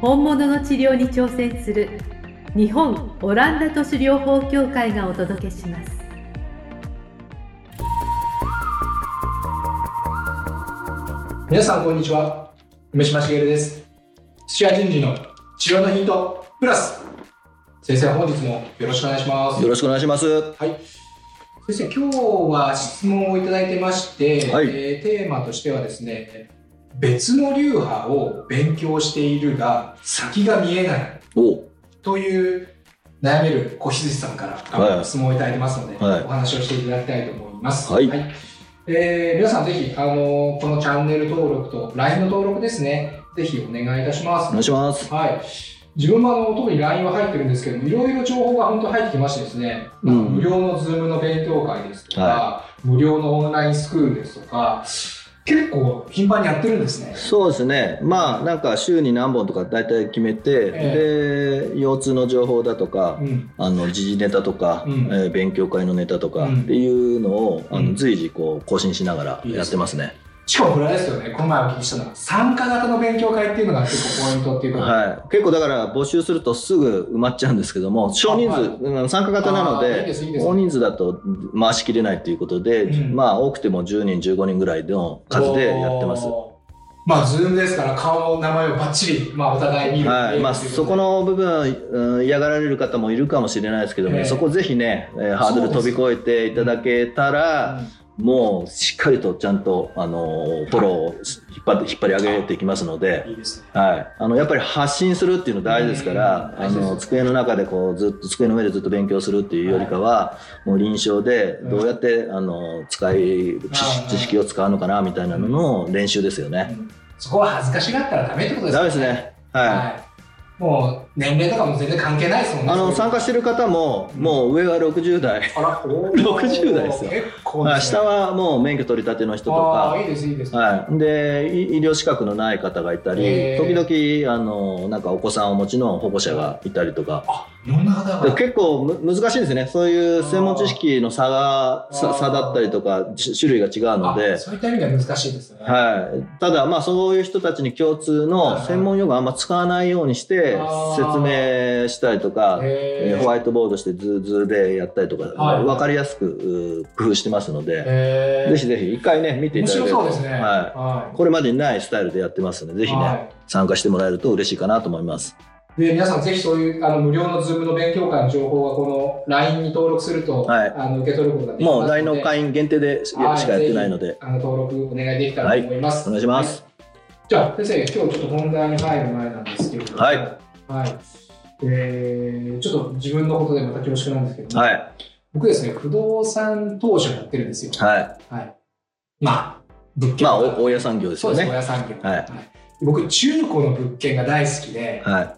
本物の治療に挑戦する日本オランダ都市療法協会がお届けします。皆さんこんにちは。梅島茂です。土屋順次の治療のヒントプラス。先生本日もよろしくお願いします。よろしくお願いします。はい。先生今日は質問をいただいてまして、はい。えーテーマとしてはですね別の流派を勉強しているが先が見えない。お。という悩める小羊さんからはい。質問をいただいてますので、はい。お話をしていただきたいと思います。はい。えー皆さんぜひ、あのこのチャンネル登録と LINE の登録ですね、ぜひお願いいたします。お願いします。はい。自分もあの特に LINE は入ってるんですけど、いろいろ情報が本当入ってきましてですね、うん無料の Zoom の勉強会ですとか、は無料のオンラインスクールですとか、結構頻繁にやってるんですね。そうですね。まあ、なんか週に何本とか大体決めて、で、腰痛の情報だとかう、ん。あの、時事ネタとか、うんえー勉強会のネタとかうんっていうのを、あうんの随時こう更新しながらやってますね。しかもこれあれですよね、この前お聞きしたのは、参加型の勉強会っていうのが結構ポイントっていうか、はい。結構だから募集するとすぐ埋まっちゃうんですけども、少人数、はい。うん参加型なので大人数だと回しきれないということで、うん。まあ多くても10人、15人ぐらいの数でやってます。まあ、ズームですから、顔の名前をバッチリ、まあ、お互い見る。はい。まあ、そこの部分、うん嫌がられる方もいるかもしれないですけども、ええ。そこぜひね、えーハードル飛び越えていただけたら、もうしっかりとちゃんと、あのーフォローを引っ張って引っ張り上げていきますので、いいですね。はい、あのやっぱり発信するっていうの大事ですから、うんあの机の中でこうずっと机の上でずっと勉強するっていうよりかは、もう臨床でどうやって、あの使い知知識を使うのかなみたいなのの練習ですよね。うんそこは恥ずかしがったらダメってことですダメです。ね。はいはい。もう、年齢とかも全然関係ないですもんね。あの参加してる方も、もう上は60代、あら、おー。60代ですよ。結構ね。下はもう免許取り立ての人とか、いいです、いいです。はい、でい医療資格のない方がいたり、時々あのなんかお子さんをお持ちの保護者がいたりとか、あ、いろんな方でが。結構む難しいんですね、そういう専門知識の差があー。さ差だったりとか、し種類が違うのあで。そういった意味では難しいですね。はい、ただ、まあ、そういう人たちに共通の専門用語をあんま使わないようにしてあー説明したりとか、えへー。ーホワイトボードして図図でやったりとか、はい分かりやすくう工夫してますので、ぜひぜひ一回ね見てい面ただけると白そうですね。は、はい。これまでにないスタイルでやってますのでぜひね、はい。参加してもらえると嬉しいかなと思います。で皆さんぜひそういうあの無料のズームの勉強会の情報はこの LINE に登録すると、はい。あの受け取ることができますもう LINE の会員限定でしかはいやってないので。あの登録お願いできたらと思います。お願いします。じゃあ先生今日ちょっと本題に入る前なんですけれども、はいはい。えーちょっと自分のことでまた恐縮なんですけども、はい。僕ですね不動産投資をやってるんですよ。はい。はい。まあ物件まあお大家産業ですそうですよね。親産業。はい。僕中古の物件が大好きで。はい。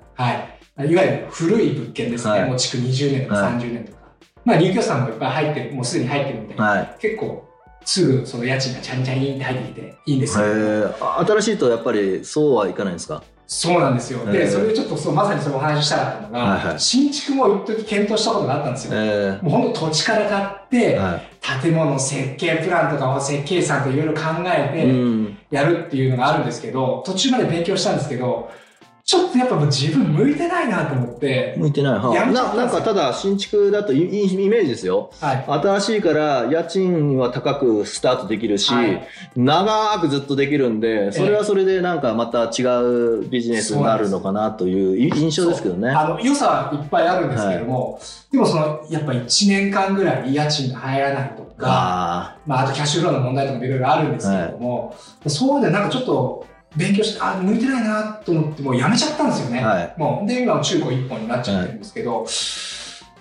はい、いわゆる古い物件ですね、はい。もう築20年とかはい。30年とか、まあ入居者さんもいっぱい入ってる、もうすでに入ってるみたいな、はい。結構すぐその家賃がチャリンチャリンって入ってきていいんですよ。えー、新しいとやっぱりそうはいかないんですか？そうなんですよ。で、へーそれでちょっとそうまさにそのお話ししたかったのが、はいはい。新築も一時検討したことがあったんですよ。えもう本当土地から買って、ーはい。建物設計プランとかを設計士さんといろいろ考えてうん。やるっていうのがあるんですけど、途中まで勉強したんですけど、ちょっとやっぱもう自分向いてないなと思って、向いてないはやめちゃったんですよ。ななんかただ新築だといいいイメージですよ。はい。新しいから家賃は高くスタートできるし、はい。長くずっとできるんでそれはそれでなんかまた違うビジネスになるのかなというい印象ですけどね。あの良さはいっぱいあるんですけども、でもそのやっぱ1年間ぐらい家賃が入らないとか、あまあ、あとキャッシュフローの問題とかもいろいろあるんですけれども、そうでなんかちょっと勉強してあ向いてないなと思ってもうやめちゃったんですよね、はいもうで今は中古一本になっちゃってるんですけど、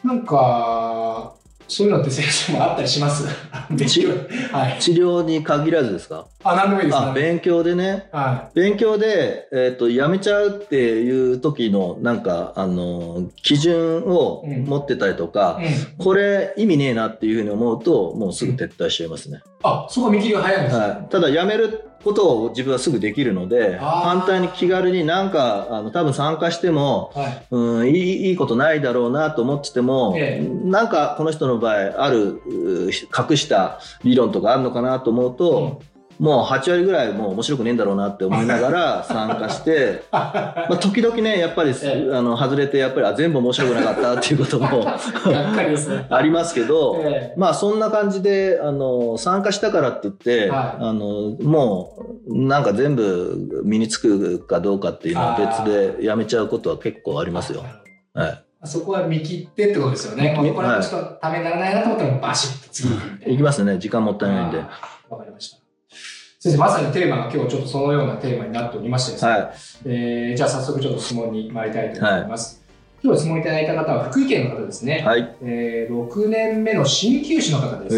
なんかそういうのって先生もあったりします？勉強はい。治療に限らずですか？あ、何でもいいです。あ勉強でねは勉強で、えー、とやめちゃうっていう時のなんかあの基準を持ってたりとか、い。うん。これ意味ねえなっていうふうに思うともうすぐ撤退しちゃいますね、あ、そこ見切りが早いんですね。はい、ただやめることを自分はすぐできるので反対に気軽になんかあの多分参加してもはい。うんいいいいことないだろうなと思ってても、えなんかこの人の場合あるう隠した理論とかあるのかなと思うと、もう8割ぐらいもう面白くねえんだろうなって思いながら 参加して、まあ、時々ねやっぱり、ええ。あの外れてやっぱりあ全部面白くなかったっていうことも。ありますけど、えまあそんな感じであの参加したからって言って、はい。あのもうなんか全部身につくかどうかっていうのは別でやめちゃうことは結構ありますよ。はい。そこは見切ってってことですよね。みこれはちょっとためにならないなと思ったらバシッと次に行きますね。時間もったいないんで。先生、まさにテーマが今日ちょっとそのようなテーマになっておりましてですね、はいえーじゃあ早速ちょっと質問に参りたいと思います。今日質問いただいた方は福井県の方ですね。はい。えー6年目の鍼灸師の方でえす。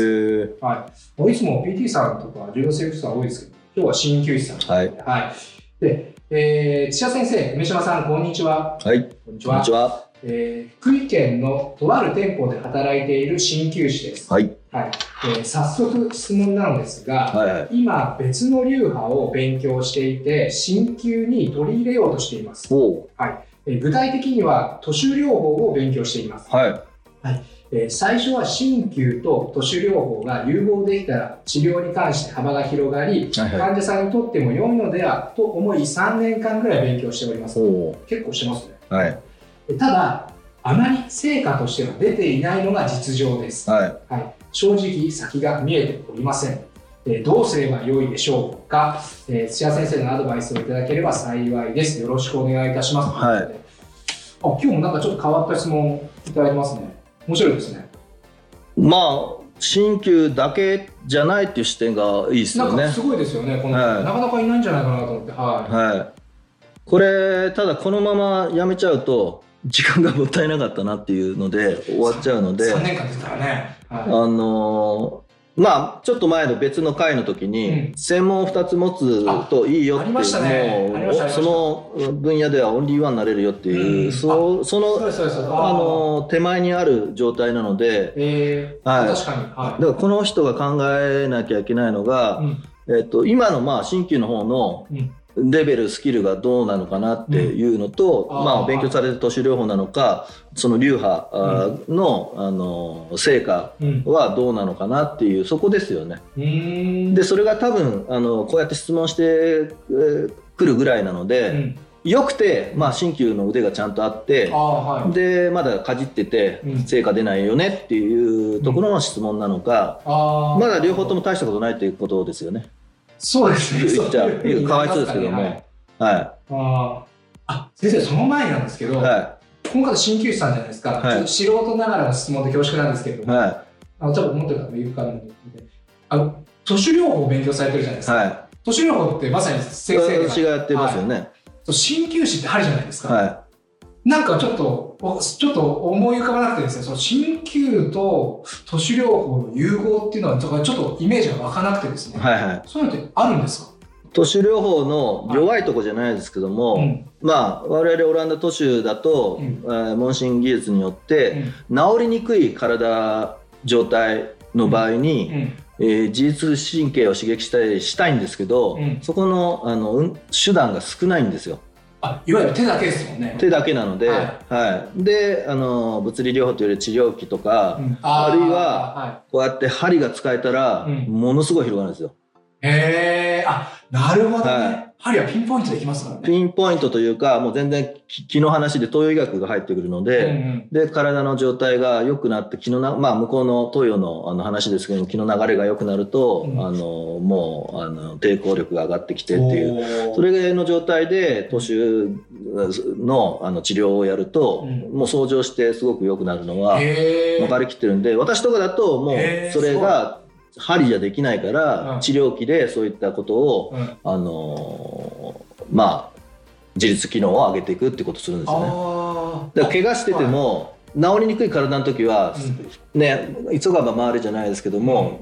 ー、はい。いつも PT さんとか重要生物さん多いですけど、今日は鍼灸師さん。はい。はい。で、えー、土屋先生、梅島さん、こんにちは。はい。こんにちこんにちは。えー福井県のとある店舗で働いている鍼灸師です。はい。はい。えー早速質問なのですが、はいはい。今別の流派を勉強していて鍼灸に取り入れようとしています、おえー具体的には都市療法を勉強しています、はい。えー最初は鍼灸と都市療法が融合できたら治療に関して幅が広がりはいはい。患者さんにとっても良いのではと思い3年間ぐらい勉強しておりますお結構してますねはい。えただあまり成果としては出ていないのが実情ですはい。はい、正直先が見えておりません。えーどうすればよいでしょうか、えー土屋先生のアドバイスをいただければ幸いです。よろしくお願いいたします。はいあ今日もなんかちょっと変わった質問いただいてますね。面白いですね。まあ、鍼灸だけじゃないっていう視点がいいですよねなんか。すごいですよね。この、はいなかなかいないんじゃないかなと思って。ははい。これ、ただこのままやめちゃうと、時間がもったいなかったなっていうので終わっちゃうのい。で、3年間ですからね。はあのーまあちょっと前の別の回の時に、うん専門を2つ持つといいよってあありましたねもその分野ではオンリーワンになれるよっていう、うんそうその。あのー手前にある状態なのでえーはい確かに。はだからこの人が考えなきゃいけないのが、い。うんえっと今のまあ新旧の方のうんレベルスキルがどうなのかなっていうのと、うんまあ、勉強される都市療法なのかその流派あーの,、あの成果うん。はどうなのかなっていうそこですよね。でそれが多分あのこうやって質問してえーくるぐらいなのうで、ん、よくて、まあ、新旧の腕がちゃんとあってはい。でまだかじっててうん成果出ないよねっていうところの質問なのか、まだ両方とも大したことないっていうことですよね。そうですね。言っちゃう。かわいそうですけども。はいはあーあ先生、その前なんですけい、ど、はこの方、鍼灸師さんじゃないですか、はい。ちょっと素人ながらの質問で恐縮なんですけれども、い。はあの多分思ってる方もいるかなと思って、あの都市療法を勉強されてるじゃないですか、い。は都市療法ってまさに先生が、私がやってますよね。鍼灸師ってあるじゃないですか、はなんかちょっと、おちょっと思い浮かばなくてですね、その鍼灸と都市療法の融合っていうのは、ちょっとイメージが湧かなくてですい、ね、はい、はい。そういうのってあるんですか？都市療法の弱いとこじゃないですけども、うん。まあ我々オランダ都市だと、うん。えー問診技術によって、うん。治りにくい体状態の場合に、うん。えー自律神経を刺激したりしたいんですけど、うん。そこのあのうん手段が少ないんですよあいわゆる手だけですもんね。手だけなので、ははい。であの物理療法というより治療器とか、うん。あるいははこうやって針が使えたら、うん。ものすごい広がるんですよ。い、へえ、あなるほどね。はい。針はピンポイントできますからね。ピンポイントというかもう全然気気の話で東洋医学が入ってくるので、うんうん。で体の状態が良くなって気のな、まあ、向こうの東洋のあの話ですけども気の流れが良くなると、うん。あのもうあの抵抗力が上がってきてっていう。それの状態で都市のあの治療をやると、うん。もう相乗してすごく良くなるのは分かりきってるんで私とかだともうそれが針じゃできないから、うん。治療器でそういったことを、うん。あのまあ自律機能を上げていくってことをするんですよね。あだから怪我してても治りにくい体の時は、ね急がば回るじゃないですけども、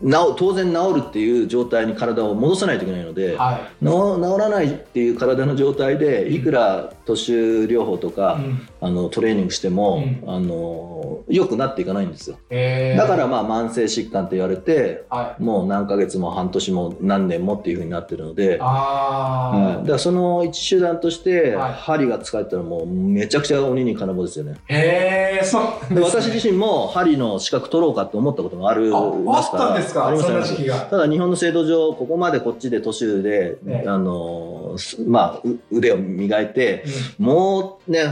治当然治るっていう状態に体を戻さないといけないので、は治治らないっていう体の状態でいくら都市療法とか、うん。あのトレーニングしても、うん。あの良くなっていかないんですよ。へー。だからまあ慢性疾患って言われてはもう何ヶ月も半年も何年もっていうふうになってるのでい、あはい、あだからその一手段としてはい。針が使えたらもうめちゃくちゃ鬼に金棒ですよね。へえそう。でね私自身も針の資格取ろうかって思ったこともありあますから。あったんですか？ありますありますな時期が。ただ日本の制度上ここまでこっちで途中で、ええ。あのすまあう腕を磨いてもうね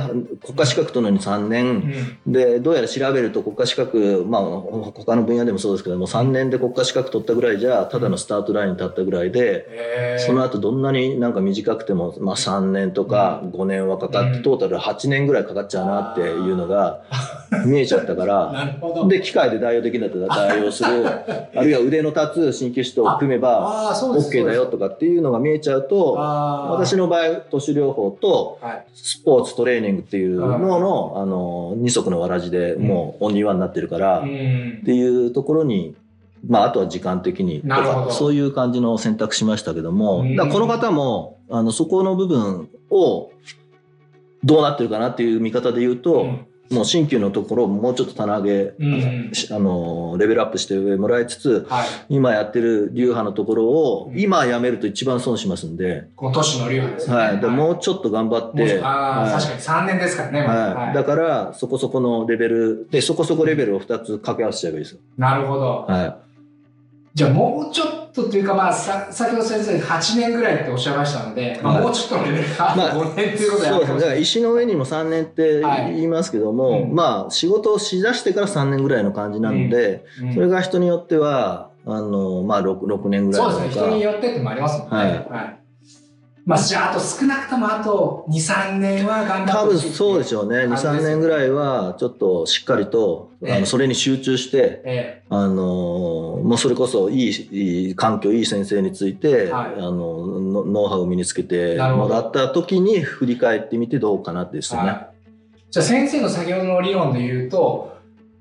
国家資格取るのに3うん年、うん。でどうやら調べると国家資格まあほ他の分野でもそうですけども3年で国家資格取ったぐらいじゃただのスタートラインに立ったぐらいで、その後どんなになんか短くても、まあ、3年とか5年はかかって、うん。トータル8年ぐらいかかっちゃうなっていうのが見えちゃったから。で機械で代用できるんだったら代用する。あるいは腕の立つ鍼灸師と組めば OK だよとかっていうのが見えちゃうと私のの場合都市療法とはい。スポーツトレーニングっていうののあの二足のわらじでもうオンリーワンになってるから、っうん。ていうところに、まあ、あとは時間的にとかそういう感じの選択しましたけども、うん。だこの方もあのそこの部分をどうなってるかなっていう見方で言うと、うんもう新旧のところをもうちょっと棚上げ、うん。しあのレベルアップしてもらいつつはい。今やってる流派のところをうん。今やめると一番損しますんで、この都市の流派ですね。はい、でもうちょっと頑張って、ああはい。確かに三年ですからね。はい、だからそこそこのレベルでそこそこレベルを2つ掛け合わせちゃえばいいですよ。なるほど。はじゃあもうちょっとというかまあさ先ほど先生8年ぐらいっておっしゃいましたので、まあ、はい。もうちょっとのレベルがまあ5年というい、ことでそうですね。だからい石の上にも3年ってはい言いますけども、うん。まあ仕事をしだしてから3年ぐらいの感じなので、それが人によってはあの、まあ、6, 6年ぐらいそうですね。人によってってもありますもんね。はいまあじゃああと少なくともあと23年は頑張多分ってほしいそうでしょうね。23年ぐらいはちょっとしっかりとあえ。えのそれに集中して、えあのもうそれこそいいいい環境いい先生について、はい。あののノウハウを身につけてもらった時に振り返ってみてどうかなってですよね。えはい。じゃあ先生の先ほどの理論で言うと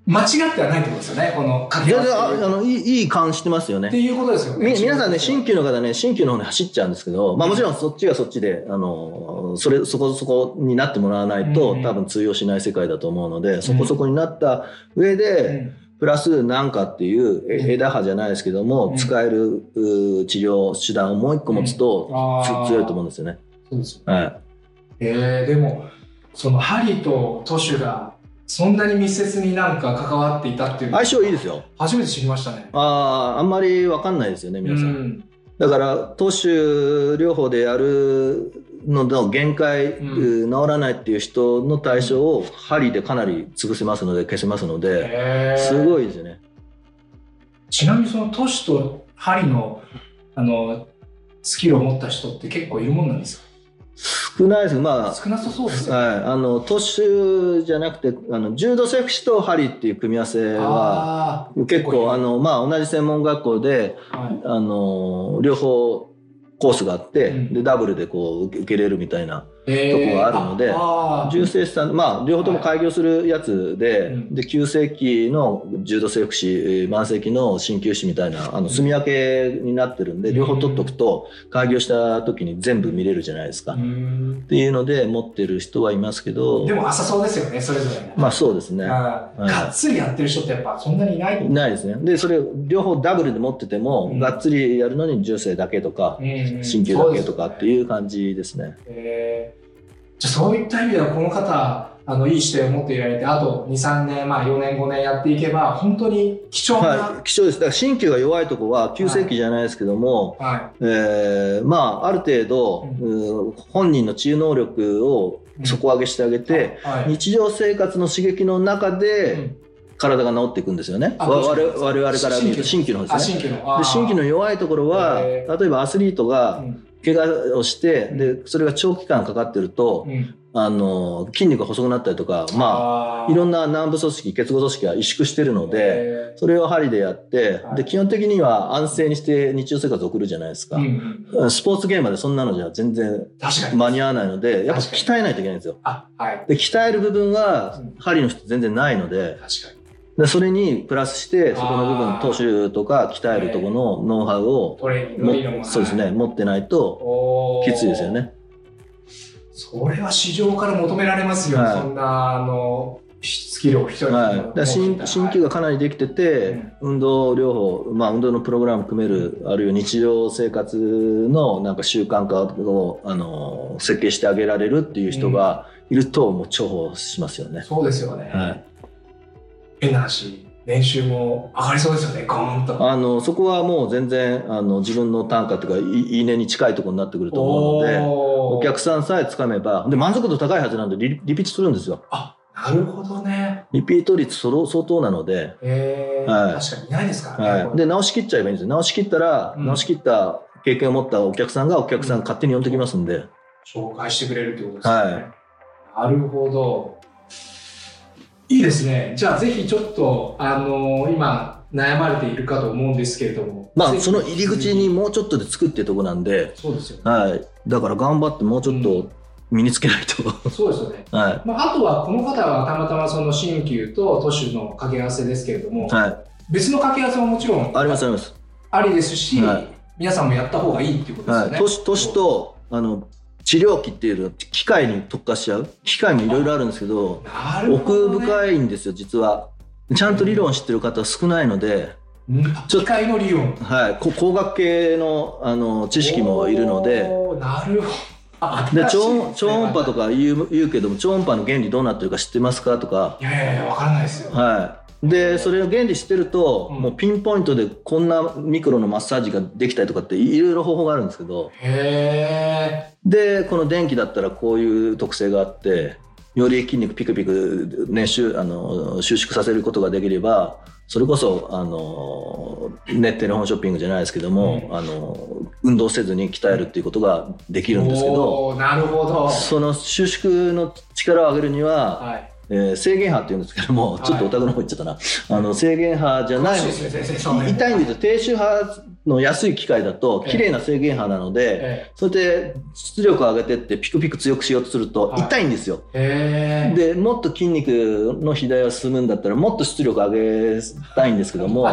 間違ってはないってことですよねこの掛け全合わせ然ああのいいいい感してますよね。っていうことですよねみ皆さんね、新規旧の方ね、新旧の方に走っちゃうんですけど、まあもちろんそっちはそっちで、あの、それ、そこそこになってもらわないと、うん。多分通用しない世界だと思うので、そこそこになった上で、プラスなんかっていう枝葉じゃないですけども、うん。使えるう治療手段をもう一個持つと、つあー。強いと思うんですよね。そうですよはい。えー、でもその針と都市がそんなに密接になんか関わっていたっていうの相性いいですよ。初めて知りましたね。ああ、あんまりわかんないですよね、皆さん。うんだから、投手療法でやるのの限界、う治らないっていう人の対象を針でかなり潰せますので、消せますので、すごいですよね。ちなみにその都市と針のあのスキルを持った人って結構いるもんなんですか？少ないです。まあ、少なさそうですよ。ね。はい、あの、投手じゃなくて、あの、重度セクシと針っていう組み合わせは、結構、あの、まあ、同じ専門学校で、はい。あの、両方コースがあって、うん。で、ダブルでこう、受けれるみたいなえとこがあるので重生さん、まあ、両方とも開業するやつで、うん。で、急性期の重度性福祉、えー慢性期の鍼灸師みたいな、あの、住み分けになってるんで、うん。両方取っとくと、開業した時に全部見れるじゃないですか。うっんていうので、持ってる人はいますけどで、も浅そうですよね、それぞれね。まあそうですね。がっつりやってる人ってやっぱそんなにいないないですね。で、それ、両方ダブルで持ってても、うん。がっつりやるのに重生だけとか、鍼鍼灸だけとかっていう感じですね。えーじゃあそういった意味ではこの方あのいい視点を持っていられてあと23年、まあ、4年5年やっていけば本当に貴重な、はい、貴重です。だから鍼灸が弱いとこは急性期じゃないですけども、はえーまあ、ある程度、ううん本人の治癒能力を底上げしてあげて、いはい。日常生活の刺激の中うでん体が治っていくんですよね。我々我々から見ると鍼鍼灸の方あですね。新規ので鍼灸の弱いところは、へ例えばアスリートがうん怪我をして、で、それが長期間かかってると、うんあの、筋肉が細くなったりとか、まあ、あいろんな軟部組織、結合組織が萎縮してるので、で、それを針でやっては、いで、基本的には安静にして日常生活を送るじゃないですかうん。うんスポーツ現場でそんなのじゃ全然。間に合わないので、やっぱ鍛えないといけないんですよ。あ、はい。で、鍛える部分はうん、針の人全然ないので、確かに。でそれにプラスして、そこの部分投手とか鍛えるところのノウハウをそうですね、持ってないときついですよね。それは市場から求められますよ、はい。そんなあのスキルを一人ではい、だ新新旧がかなりできてて、運動療法、まあ、運動のプログラム組める、あるいは日常生活のなんか習慣化をあの設計してあげられるっていう人がいると、もう重宝しますよね。そうですよね、はい、変な話年収も上がりそうですよねゴーンと。あのそこはもう全然あの自分の単価というかいいいねに近いところになってくると思うのでおお客さんさえつかめばで満足度高いはずなんでリリピートするんですよ。あなるほどね。リピート率そろ相当なので、えー。はい。確かにいないですからね、はい、で直しきっちゃえばいいんですよ。直しきったら、うん。直しきった経験を持ったお客さんがお客さん勝手に呼んできますんで、紹介してくれるってことですよね、はい。なるほどいいですね。じゃあぜひちょっとあの今悩まれているかと思うんですけれども。まあその入り口にもうちょっとでつくっていうところなんで、そうですよね。はい、だから頑張ってもうちょっと身につけないと、そうですよね。はまあ、あとはこの方はたまたまその新旧と都市の掛け合わせですけれども、い、はい、別の掛け合わせももちろんありますあります、ありですし、はい。皆さんもやった方がいいっていうことですよね。はい、都市都市とあの治療器っていうの機械に特化しちゃう？機械もいろいろあるんですけどなるほ奥深いんですよ実は。ちゃんと理論知ってる方は少ないので、うん機械の理論。はい、こ工学系のあの知識もいるので。なるほど。あで超超音波とか言う言うけども超音波の原理どうなってるか知ってますか？とか、いやいやいやわからないですよ、はい、でそれの原理知ってると、うん。もうピンポイントでこんなミクロのマッサージができたりとかっていろいろ方法があるんですけど。へでこの電気だったらこういう特性があってより筋肉ピクピク、ね、収あの収縮させることができればそれこそあのネットテレフォンショッピングじゃないですけども、あの運動せずに鍛えるっていうことができえるんですけどなるほど。その収縮の力を上げるには、はいえー制限波っていうんですけども、はい。ちょっとお宅の方行っちゃったな。あの制限波じゃないね痛いんですよ。低周波の安い機械だとええ。綺麗な制限波なので、えそれで出力を上げてってピクピク強くしようとするとはい。痛いんですよ。えへえ。でもっと筋肉の肥大が進むんだったらもっと出力上げたいんですけども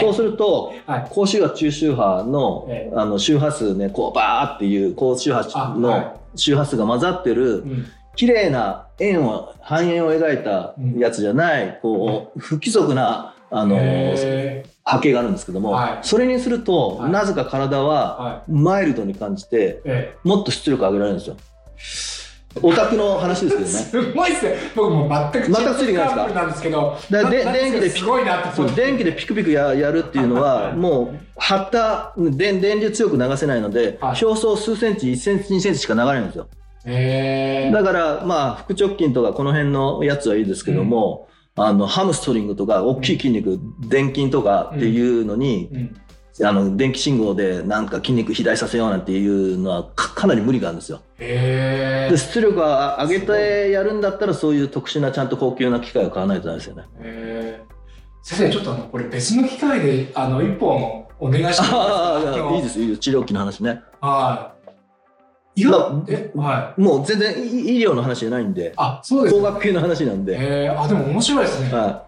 そうするとはい。高周波中周波のえあの周波数ねこうバーっていう高周波の周波数が混ざってるうん綺麗な円を半円を描いたやつじゃないこう不規則なあのへ波形があるんですけども、はい。それにすると、はい。なぜか体ーははマイルドに感じていえ。もっと出力上げられるんですよ。オタクの話ですけえどね。すごいっす。ね僕もう全く全くついてないですなんですけどだでな電気ですごいなってそう電気でピクピクややるっていうのははい。もう張った電電流強く流せないので、はい。表層数センチ1センチ2センチしか流れないんですよへえだからまあ腹直筋とかこの辺のやつはいいですけども、あのハムストリングとか大きい筋肉、電筋とかっていうのに、うん。あの電気信号でなんか筋肉肥大させようなんていうのはかかなり無理があるんですよ。へで出力を上げてやるんだったらそういう特殊なちゃんと高級な機械を買わないとダメですよね。え先生ちょっとあのこれ別の機会であの一本お願いしてもいいですいいですいいです。治療器の話ね。はいいや、まあえはい。もう全然医医療の話じゃないんであそうです。工学系の話なんで。えー、あでも面白いですね、は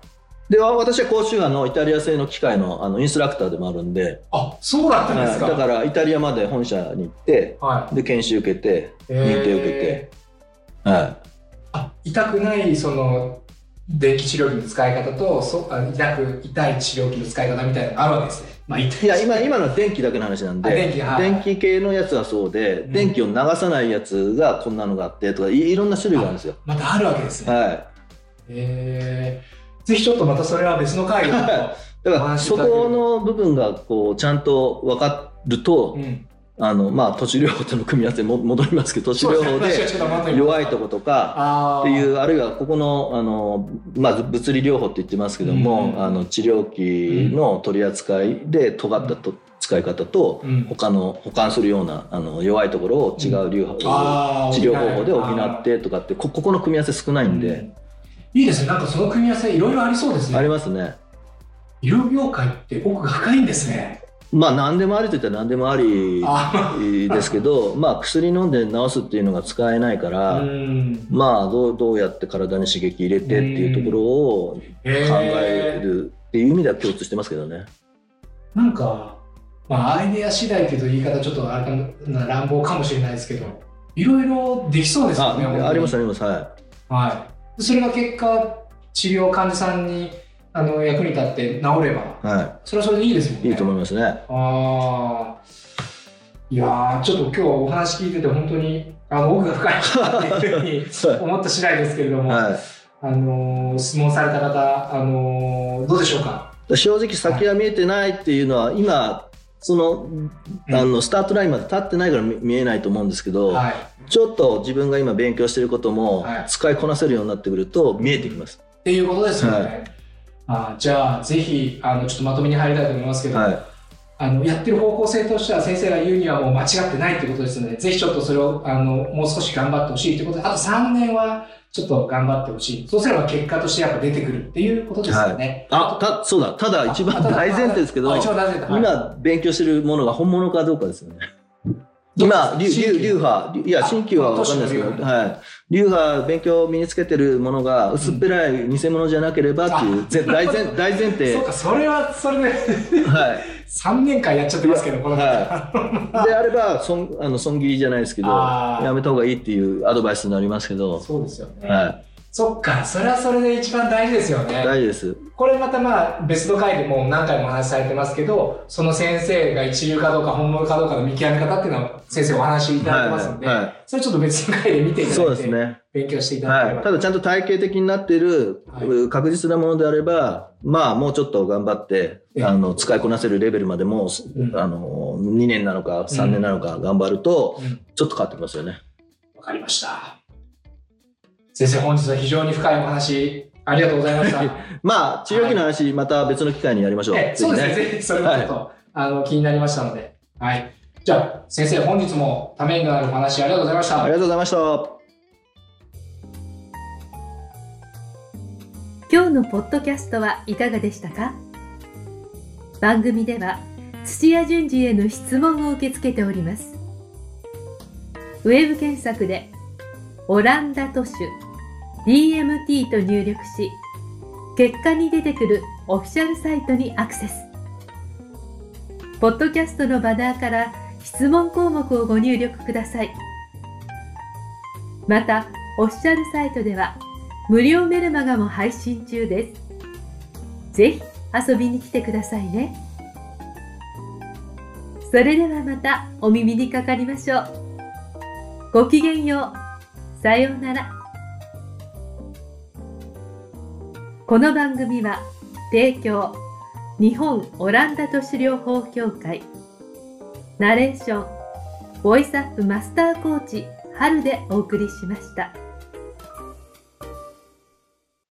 い。でわ私は高周波のイタリア製の機械のあのインストラクターでもあるんで、あそうだったんですか、はい。だからイタリアまで本社に行ってはい。で研修受けてえー。認定受けて、はい、あ痛くないその電気治療器の使い方とそあ痛く痛い治療器の使い方みたいなのがあるわけですね。まあ、痛いや今今のは電気だけの話なんであ電気はい。電気系のやつはそうで、ん。電気を流さないやつがこんなのがあってとかいいろんな種類があるんですよ。またあるわけですね。はい。えー、ぜひちょっとまたそれは別の回で。だからそこの部分がこうちゃんと分かると、うん、あのまあ都市療法との組み合わせにも 戻りますけど都市療法で弱いとことかっていうあるいはここのあの、まあ、物理療法って言ってますけども、うんあの治療器の取り扱いで尖ったと使い方と、うん。他の保管するようなあの弱いところを違う流派、あー治療方法で補あってとかってこここの組み合わせ少ないんで、いいですね。なんかその組み合わせいろいろありそうですありねますね。医療業界って奥が深いんですねまあ何でもありといったら何でもありあですけど まあ薬飲んで治すっていうのが使えないから、うん。まあどうどうやって体に刺激入れてっていうところを考えるっていう意味では共通してますけどね。なんか、まあ、アイデア次第というと言い方ちょっとあれかな乱暴かもしれないですけどいろいろできそうですよねあありますありますははい、それが結果治療患者さんにあの役に立って治ればい。はそれはそれでいいですもんね。いいいと思いますね。ああいやーちょっと今日お話聞いてて本当にあの奥が深いなっていうふうに 思った次第ですけれども、はい。あのー質問された方、あのーどうでしょうか？正直先は見えてないっていうのは今そのあのスタートラインまで立ってないから見見えないと思うんですけど、はい。ちょっと自分が今勉強してることもはい。使いこなせるようになってくると見えてきます。っていうことですよね。はいあーじゃあぜひあのちょっとまとめに入りたいと思いますけど、はい。あのやってる方向性としては先生が言うにはもう間違ってないということですのでぜひちょっとそれをあのもう少し頑張ってほしいということであと3年はちょっと頑張ってほしいそうすれば結果としてやっぱ出てくるっていうことですよね。あたそうだ。ただ一番大前提ですけど今勉強してるものが本物かどうかですよね。今、流流流派、いや、新旧は分かんないですけど、あはい。流派、勉強身につけてるものが薄っぺらい偽物じゃなければっていう、ぜ大前 大前提。そうかそれはそれではい。3年間やっちゃってますけどこの方、はであれば、損あの損切りじゃないですけど、やめた方がいいっていうアドバイスになりますけど、そうですよね、はそっかそれはそれで一番大事ですよい。ね。大事です。これまたまあ別の回でもう何回もお話しされてますけど、その先生が一流かどうか本物かどうかの見極め方っていうのは先生お話しいただいてますので、はいはいそれちょっと別の回で見ていただいて、そうですね。勉強していただけはい。れば。ただちゃんと体系的になっている、はい確実なものであれば、まあもうちょっと頑張って、ええあの、使いこなせるレベルまでも、うんあの、2年なのか3年なのか頑張ると、うんちょっと変わってきますよね。わかりました。先生、本日は非常に深いお話、ありがとうございました。まあ、治療器の話、また別の機会にやりましょう。えそうですね、ぜぜひそれもちょっと、あの気になりましたので。はい。じゃあ、先生、本日もためになるお話ありがとうございました。ありがとうございました。今日のポッドキャストはいかがでしたか？番組では土屋順次への質問を受け付けておりますウェブ検索で「オランダ都市 DMT」と入力し結果に出てくるオフィシャルサイトにアクセスポッドキャストのバナーから質問項目をご入力くださいまたオフィシャルサイトでは無料メルマガも配信中です。ぜひ遊びに来てくださいね。それではまたお耳にかかりましょう。ごきげんよう。さようなら。この番組は提供日本オランダ都市療法協会ナレーションボイスアップマスターコーチ春でお送りしました。